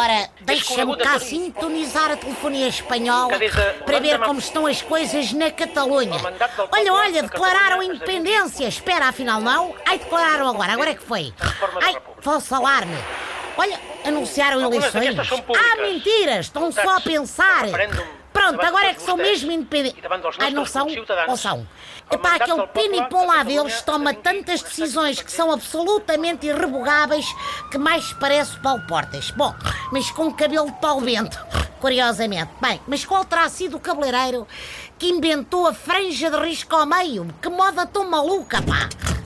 Olha, deixa-me cá sintonizar a telefonia espanhola para ver como estão as coisas na Catalunha. Olha, olha, declararam independência. Espera, afinal não? Ai, declararam agora. Agora é que foi. Ai, falso alarme. Olha, anunciaram eleições. Ah, mentiras! Estão só a pensar. Pronto, agora é que são mesmo independentes. Ai, não são? Ou são? Epá, aquele pinipom lá deles toma tantas decisões que são absolutamente irrevogáveis que mais parece Paulo Portas. Bom, mas com cabelo de pau vento, curiosamente. Bem, mas qual terá sido o cabeleireiro que inventou a franja de risco ao meio? Que moda tão maluca, pá!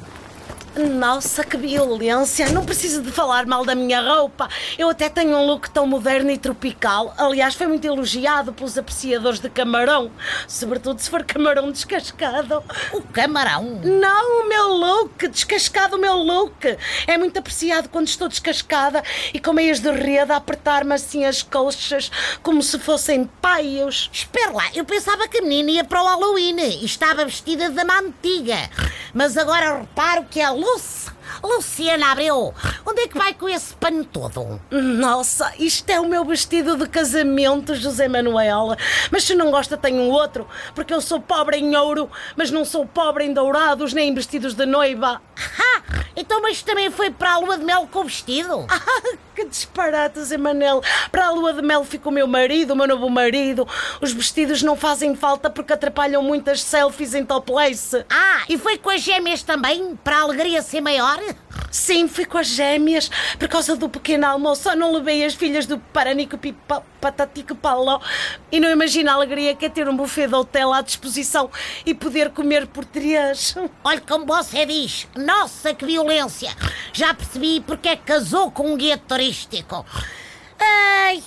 Nossa, que violência! Não preciso de falar mal da minha roupa. Eu até tenho um look tão moderno e tropical. Aliás, foi muito elogiado pelos apreciadores de camarão. Sobretudo se for camarão descascado. O camarão? Não, o meu look! Descascado o meu look! É muito apreciado quando estou descascada e com meias de rede a apertar-me assim as coxas como se fossem paios. Espera lá, eu pensava que a menina ia para o Halloween e estava vestida de uma antiga. Mas agora reparo que é Lúcia, Luciana Abreu, onde é que vai com esse pano todo? Nossa, isto é o meu vestido de casamento, José Manuel. Mas se não gosta, tenho um outro, porque eu sou pobre em ouro, mas não sou pobre em dourados nem em vestidos de noiva. Ah, então, mas também foi para a lua de mel com o vestido? Ah, que disparate, Zé Manel. Para a lua de mel ficou meu marido, o meu novo marido. Os vestidos não fazem falta porque atrapalham muitas selfies em topless. Ah, e foi com as gêmeas também, para a alegria ser maior? Sim, fui com as gêmeas por causa do pequeno almoço. Só não levei as filhas do Paranico Pipa, Patatico Paulo. E não imagina a alegria que é ter um buffet de hotel à disposição e poder comer por três. Olha como você diz. Nossa, que violência. Já percebi porque é que casou com um guia turístico. Ai,